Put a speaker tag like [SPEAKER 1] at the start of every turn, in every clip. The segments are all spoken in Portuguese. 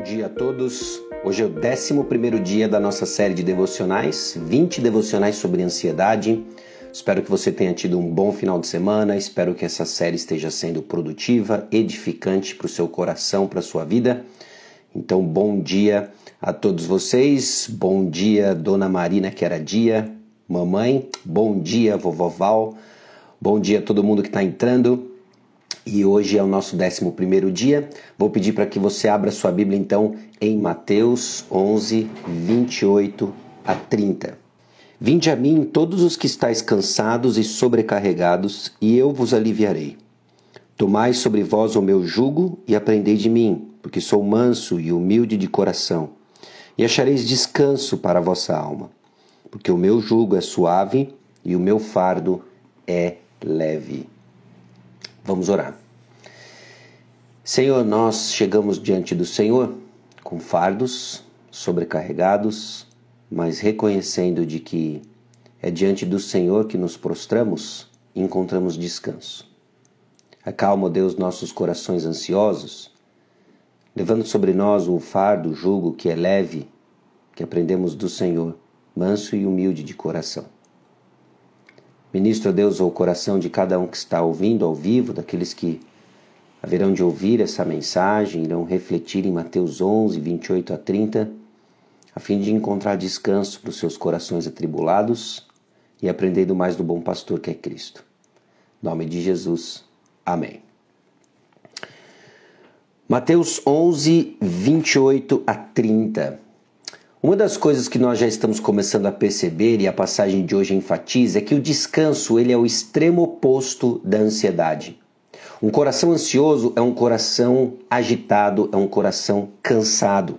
[SPEAKER 1] Bom dia a todos. Hoje é o 11 dia da nossa série de devocionais, 20 devocionais sobre ansiedade. Espero que você tenha tido um bom final de semana. Espero que essa série esteja sendo produtiva, edificante para o seu coração, para a sua vida. Então, bom dia a todos vocês. Bom dia, Dona Marina, que era dia. Mamãe, bom dia, vovó Val. Bom dia a todo mundo que está entrando. E hoje é o nosso 11 dia. Vou pedir para que você abra sua Bíblia então em Mateus 11, 28 a 30. Vinde a mim todos os que estáis cansados e sobrecarregados, e eu vos aliviarei. Tomai sobre vós o meu jugo e aprendei de mim, porque sou manso e humilde de coração, e achareis descanso para a vossa alma, porque o meu jugo é suave e o meu fardo é leve. Vamos orar. Senhor, nós chegamos diante do Senhor com fardos sobrecarregados, mas reconhecendo de que é diante do Senhor que nos prostramos e encontramos descanso. Acalma, Deus, nossos corações ansiosos, levando sobre nós o fardo, o jugo que é leve, que aprendemos do Senhor, manso e humilde de coração. Ministro, Deus, o coração de cada um que está ouvindo ao vivo, daqueles que haverão de ouvir essa mensagem, irão refletir em Mateus 11, 28 a 30, a fim de encontrar descanso para os seus corações atribulados e aprender do mais do bom pastor que é Cristo. Em nome de Jesus. Amém. Mateus 11, 28 a 30. Uma das coisas que nós já estamos começando a perceber e a passagem de hoje enfatiza é que o descanso ele é o extremo oposto da ansiedade. Um coração ansioso é um coração agitado, é um coração cansado.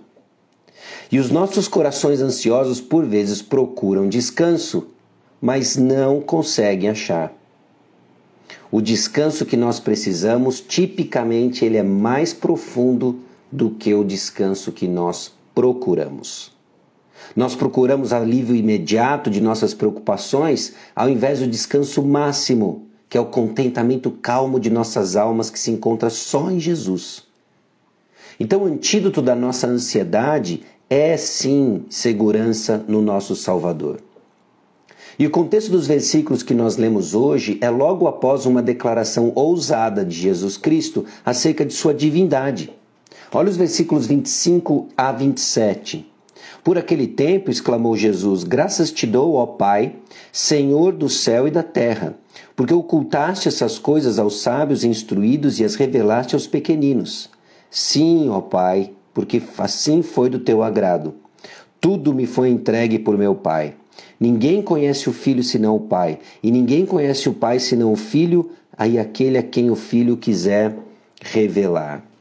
[SPEAKER 1] E os nossos corações ansiosos por vezes procuram descanso, mas não conseguem achar. O descanso que nós precisamos, tipicamente, ele é mais profundo do que o descanso que nós procuramos. Nós procuramos alívio imediato de nossas preocupações ao invés do descanso máximo, que é o contentamento calmo de nossas almas que se encontra só em Jesus. Então, o antídoto da nossa ansiedade é sim segurança no nosso Salvador. E o contexto dos versículos que nós lemos hoje é logo após uma declaração ousada de Jesus Cristo acerca de sua divindade. Olha os versículos 25 a 27. Por aquele tempo, exclamou Jesus: Graças te dou, ó Pai, Senhor do céu e da terra, porque ocultaste essas coisas aos sábios e instruídos e as revelaste aos pequeninos. Sim, ó Pai, porque assim foi do teu agrado. Tudo me foi entregue por meu Pai. Ninguém conhece o Filho senão o Pai, e ninguém conhece o Pai senão o Filho, aí aquele a quem o Filho quiser revelar.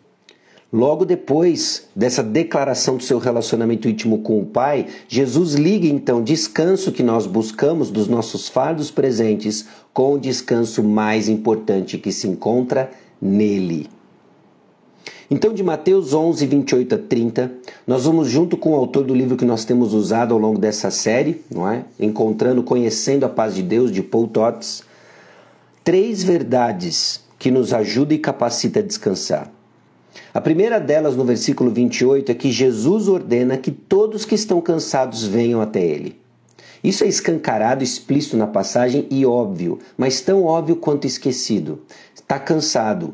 [SPEAKER 1] Logo depois dessa declaração do seu relacionamento íntimo com o Pai, Jesus liga então descanso que nós buscamos dos nossos fardos presentes com o descanso mais importante que se encontra nele. Então, de Mateus 11, 28 a 30, nós vamos, junto com o autor do livro que nós temos usado ao longo dessa série, não é? Encontrando, Conhecendo a Paz de Deus, de Paul Tots, três verdades que nos ajudam e capacitam a descansar. A primeira delas, no versículo 28, é que Jesus ordena que todos que estão cansados venham até Ele. Isso é escancarado, explícito na passagem e óbvio, mas tão óbvio quanto esquecido. Está cansado,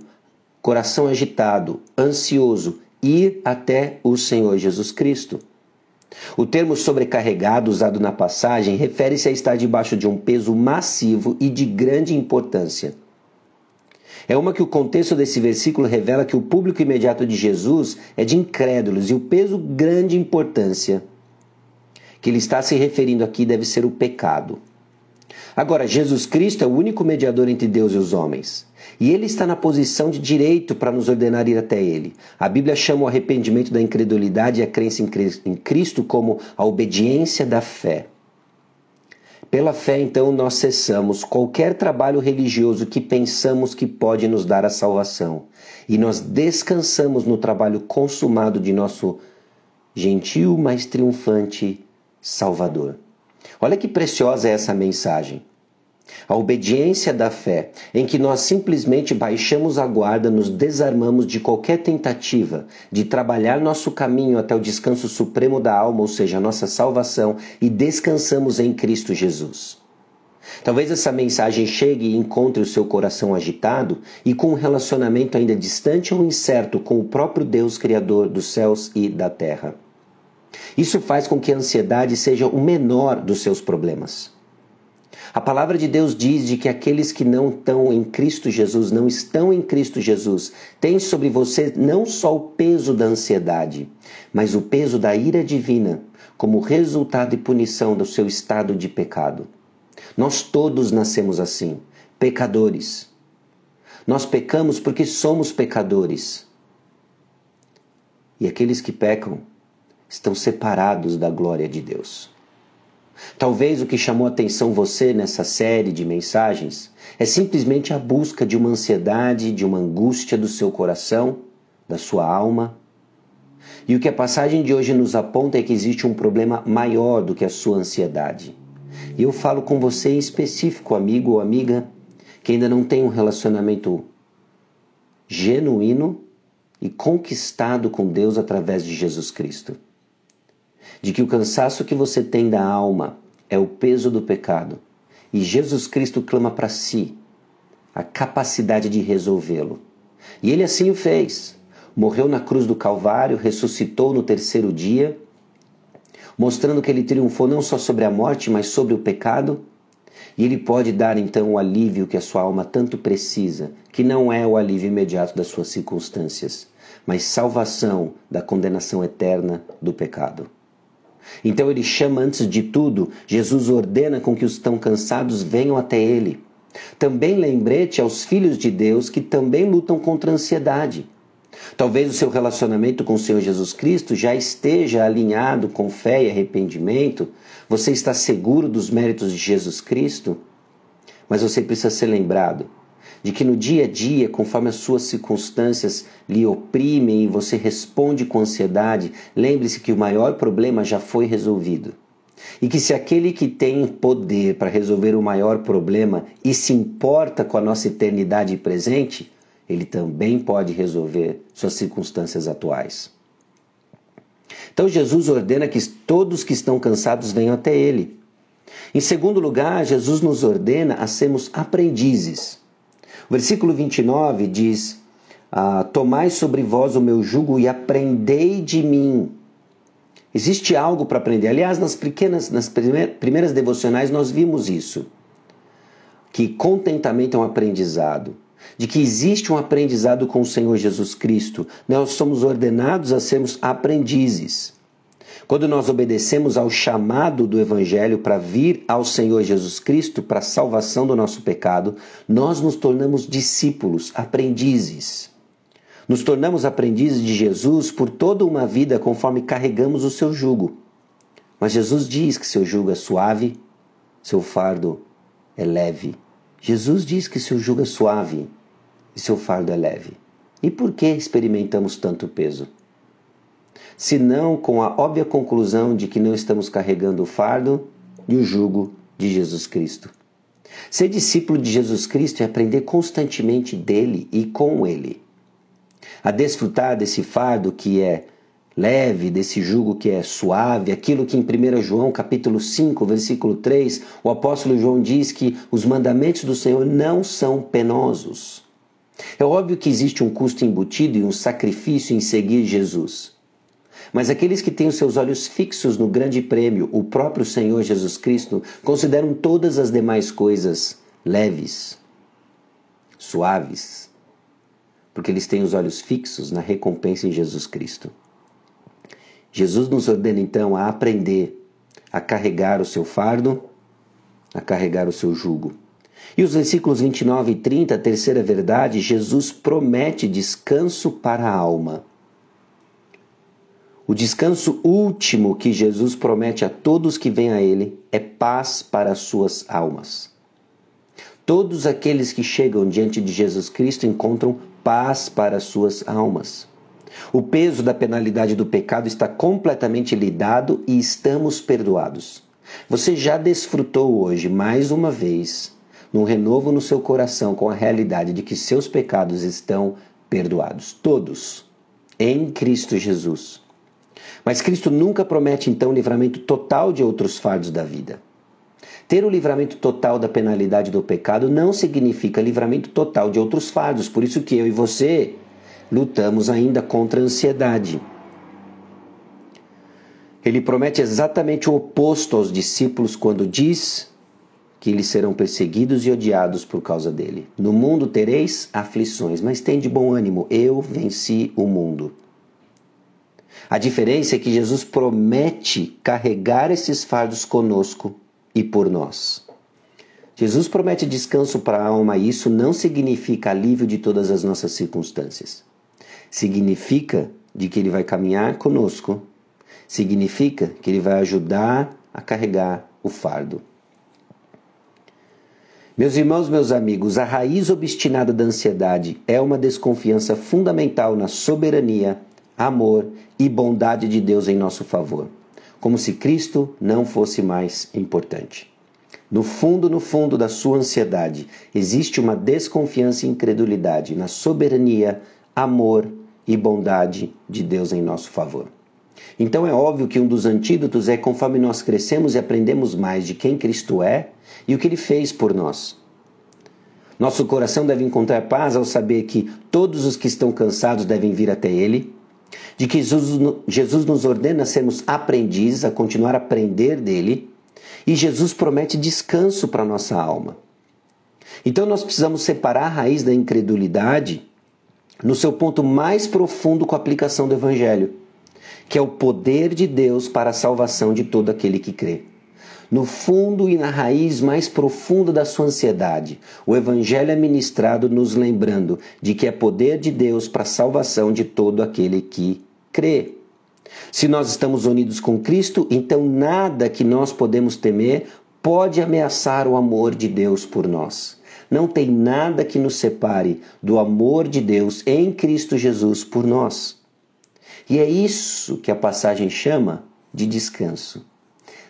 [SPEAKER 1] coração agitado, ansioso, ir até o Senhor Jesus Cristo. O termo sobrecarregado usado na passagem refere-se a estar debaixo de um peso massivo e de grande importância. É uma que o contexto desse versículo revela que o público imediato de Jesus é de incrédulos e o peso grande importância que ele está se referindo aqui deve ser o pecado. Agora, Jesus Cristo é o único mediador entre Deus e os homens. E ele está na posição de direito para nos ordenar ir até ele. A Bíblia chama o arrependimento da incredulidade e a crença em Cristo como a obediência da fé. Pela fé, então, nós cessamos qualquer trabalho religioso que pensamos que pode nos dar a salvação e nós descansamos no trabalho consumado de nosso gentil, mas triunfante Salvador. Olha que preciosa é essa mensagem. A obediência da fé, em que nós simplesmente baixamos a guarda, nos desarmamos de qualquer tentativa de trabalhar nosso caminho até o descanso supremo da alma, ou seja, a nossa salvação, e descansamos em Cristo Jesus. Talvez essa mensagem chegue e encontre o seu coração agitado e com um relacionamento ainda distante ou incerto com o próprio Deus Criador dos céus e da terra. Isso faz com que a ansiedade seja o menor dos seus problemas. A palavra de Deus diz de que aqueles que não estão em Cristo Jesus, não estão em Cristo Jesus, têm sobre você não só o peso da ansiedade, mas o peso da ira divina, como resultado e punição do seu estado de pecado. Nós todos nascemos assim, pecadores. Nós pecamos porque somos pecadores. E aqueles que pecam estão separados da glória de Deus. Talvez o que chamou atenção você nessa série de mensagens é simplesmente a busca de uma ansiedade, de uma angústia do seu coração, da sua alma. E o que a passagem de hoje nos aponta é que existe um problema maior do que a sua ansiedade. E eu falo com você em específico, amigo ou amiga, que ainda não tem um relacionamento genuíno e conquistado com Deus através de Jesus Cristo de que o cansaço que você tem da alma é o peso do pecado e Jesus Cristo clama para si a capacidade de resolvê-lo. E ele assim o fez. Morreu na cruz do Calvário, ressuscitou no terceiro dia, mostrando que ele triunfou não só sobre a morte, mas sobre o pecado. E ele pode dar então o alívio que a sua alma tanto precisa, que não é o alívio imediato das suas circunstâncias, mas salvação da condenação eterna do pecado. Então ele chama antes de tudo, Jesus ordena com que os tão cansados venham até ele. Também lembrete aos filhos de Deus que também lutam contra a ansiedade. Talvez o seu relacionamento com o Senhor Jesus Cristo já esteja alinhado com fé e arrependimento, você está seguro dos méritos de Jesus Cristo, mas você precisa ser lembrado de que no dia a dia, conforme as suas circunstâncias lhe oprimem e você responde com ansiedade, lembre-se que o maior problema já foi resolvido. E que se aquele que tem poder para resolver o maior problema e se importa com a nossa eternidade presente, ele também pode resolver suas circunstâncias atuais. Então Jesus ordena que todos que estão cansados venham até ele. Em segundo lugar, Jesus nos ordena a sermos aprendizes. Versículo 29 diz: ah, Tomai sobre vós o meu jugo e aprendei de mim. Existe algo para aprender. Aliás, nas pequenas, nas primeiras devocionais nós vimos isso. Que contentamento é um aprendizado. De que existe um aprendizado com o Senhor Jesus Cristo. Nós somos ordenados a sermos aprendizes. Quando nós obedecemos ao chamado do Evangelho para vir ao Senhor Jesus Cristo para a salvação do nosso pecado, nós nos tornamos discípulos, aprendizes. Nos tornamos aprendizes de Jesus por toda uma vida conforme carregamos o seu jugo. Mas Jesus diz que seu jugo é suave, seu fardo é leve. Jesus diz que seu jugo é suave e seu fardo é leve. E por que experimentamos tanto peso? Senão com a óbvia conclusão de que não estamos carregando o fardo e o jugo de Jesus Cristo. Ser discípulo de Jesus Cristo é aprender constantemente dele e com ele. A desfrutar desse fardo que é leve, desse jugo que é suave, aquilo que em 1 João capítulo 5, versículo 3, o apóstolo João diz que os mandamentos do Senhor não são penosos. É óbvio que existe um custo embutido e um sacrifício em seguir Jesus. Mas aqueles que têm os seus olhos fixos no grande prêmio, o próprio Senhor Jesus Cristo, consideram todas as demais coisas leves, suaves, porque eles têm os olhos fixos na recompensa em Jesus Cristo. Jesus nos ordena então a aprender a carregar o seu fardo, a carregar o seu jugo. E os versículos 29 e 30, a terceira verdade, Jesus promete descanso para a alma. O descanso último que Jesus promete a todos que vêm a Ele é paz para as suas almas. Todos aqueles que chegam diante de Jesus Cristo encontram paz para as suas almas. O peso da penalidade do pecado está completamente lidado e estamos perdoados. Você já desfrutou hoje, mais uma vez, num renovo no seu coração com a realidade de que seus pecados estão perdoados. Todos. Em Cristo Jesus. Mas Cristo nunca promete então livramento total de outros fardos da vida. Ter o livramento total da penalidade do pecado não significa livramento total de outros fardos. Por isso que eu e você lutamos ainda contra a ansiedade. Ele promete exatamente o oposto aos discípulos quando diz que eles serão perseguidos e odiados por causa dele. No mundo tereis aflições, mas tem de bom ânimo, eu venci o mundo. A diferença é que Jesus promete carregar esses fardos conosco e por nós. Jesus promete descanso para a alma e isso não significa alívio de todas as nossas circunstâncias. Significa de que ele vai caminhar conosco. Significa que ele vai ajudar a carregar o fardo. Meus irmãos, meus amigos, a raiz obstinada da ansiedade é uma desconfiança fundamental na soberania, amor e bondade de Deus em nosso favor, como se Cristo não fosse mais importante. No fundo, no fundo da sua ansiedade, existe uma desconfiança e incredulidade na soberania, amor e bondade de Deus em nosso favor. Então é óbvio que um dos antídotos é conforme nós crescemos e aprendemos mais de quem Cristo é e o que ele fez por nós. Nosso coração deve encontrar paz ao saber que todos os que estão cansados devem vir até ele, de que Jesus, Jesus nos ordena sermos aprendizes, a continuar a aprender dele, e Jesus promete descanso para nossa alma. Então nós precisamos separar a raiz da incredulidade no seu ponto mais profundo com a aplicação do Evangelho, que é o poder de Deus para a salvação de todo aquele que crê. No fundo e na raiz mais profunda da sua ansiedade, o Evangelho é ministrado nos lembrando de que é poder de Deus para a salvação de todo aquele que crê. Se nós estamos unidos com Cristo, então nada que nós podemos temer pode ameaçar o amor de Deus por nós. Não tem nada que nos separe do amor de Deus em Cristo Jesus por nós. E é isso que a passagem chama de descanso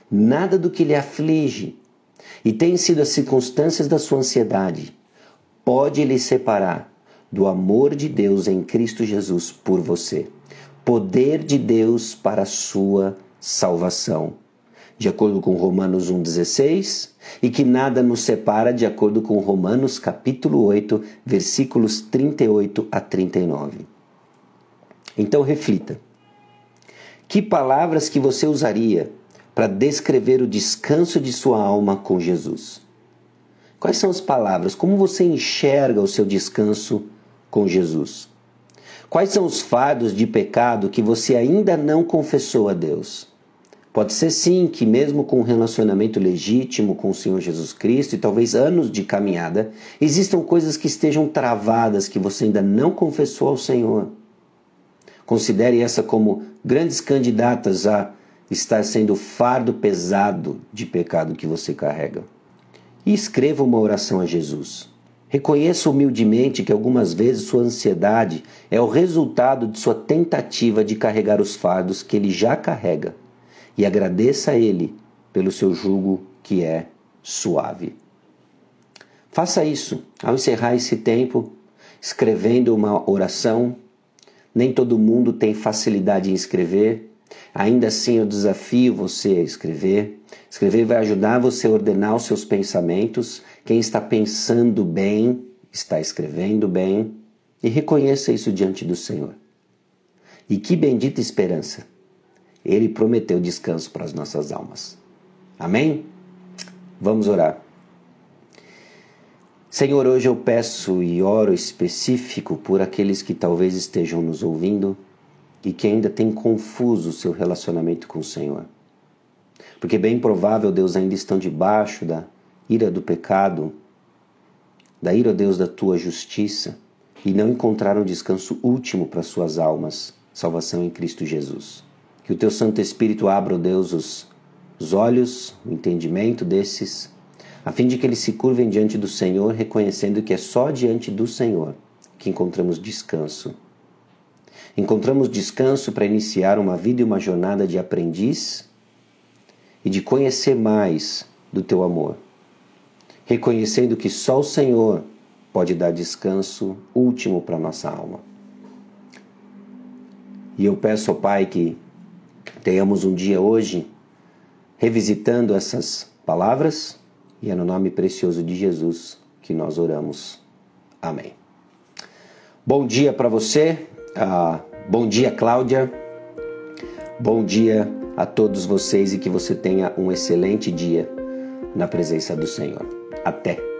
[SPEAKER 1] nada do que lhe aflige e tem sido as circunstâncias da sua ansiedade pode lhe separar do amor de Deus em Cristo Jesus por você. Poder de Deus para a sua salvação. De acordo com Romanos 1,16, e que nada nos separa, de acordo com Romanos capítulo 8, versículos 38 a 39. Então reflita. Que palavras que você usaria para descrever o descanso de sua alma com Jesus. Quais são as palavras? Como você enxerga o seu descanso com Jesus? Quais são os fardos de pecado que você ainda não confessou a Deus? Pode ser sim que, mesmo com um relacionamento legítimo com o Senhor Jesus Cristo e talvez anos de caminhada, existam coisas que estejam travadas que você ainda não confessou ao Senhor. Considere essa como grandes candidatas a estar sendo o fardo pesado de pecado que você carrega. E escreva uma oração a Jesus. Reconheça humildemente que algumas vezes sua ansiedade é o resultado de sua tentativa de carregar os fardos que ele já carrega e agradeça a ele pelo seu jugo que é suave. Faça isso ao encerrar esse tempo, escrevendo uma oração. Nem todo mundo tem facilidade em escrever, Ainda assim, eu desafio você a escrever. Escrever vai ajudar você a ordenar os seus pensamentos. Quem está pensando bem está escrevendo bem. E reconheça isso diante do Senhor. E que bendita esperança! Ele prometeu descanso para as nossas almas. Amém? Vamos orar. Senhor, hoje eu peço e oro específico por aqueles que talvez estejam nos ouvindo e que ainda tem confuso seu relacionamento com o Senhor. Porque bem provável, Deus, ainda estão debaixo da ira do pecado, da ira, Deus, da tua justiça, e não encontraram descanso último para suas almas, salvação em Cristo Jesus. Que o teu Santo Espírito abra, ó Deus, os, os olhos, o entendimento desses, a fim de que eles se curvem diante do Senhor, reconhecendo que é só diante do Senhor que encontramos descanso Encontramos descanso para iniciar uma vida e uma jornada de aprendiz e de conhecer mais do teu amor. reconhecendo que só o Senhor pode dar descanso último para nossa alma. E eu peço ao Pai que tenhamos um dia hoje revisitando essas palavras e é no nome precioso de Jesus que nós oramos. Amém. Bom dia para você, uh, bom dia, Cláudia, bom dia a todos vocês e que você tenha um excelente dia na presença do Senhor. Até!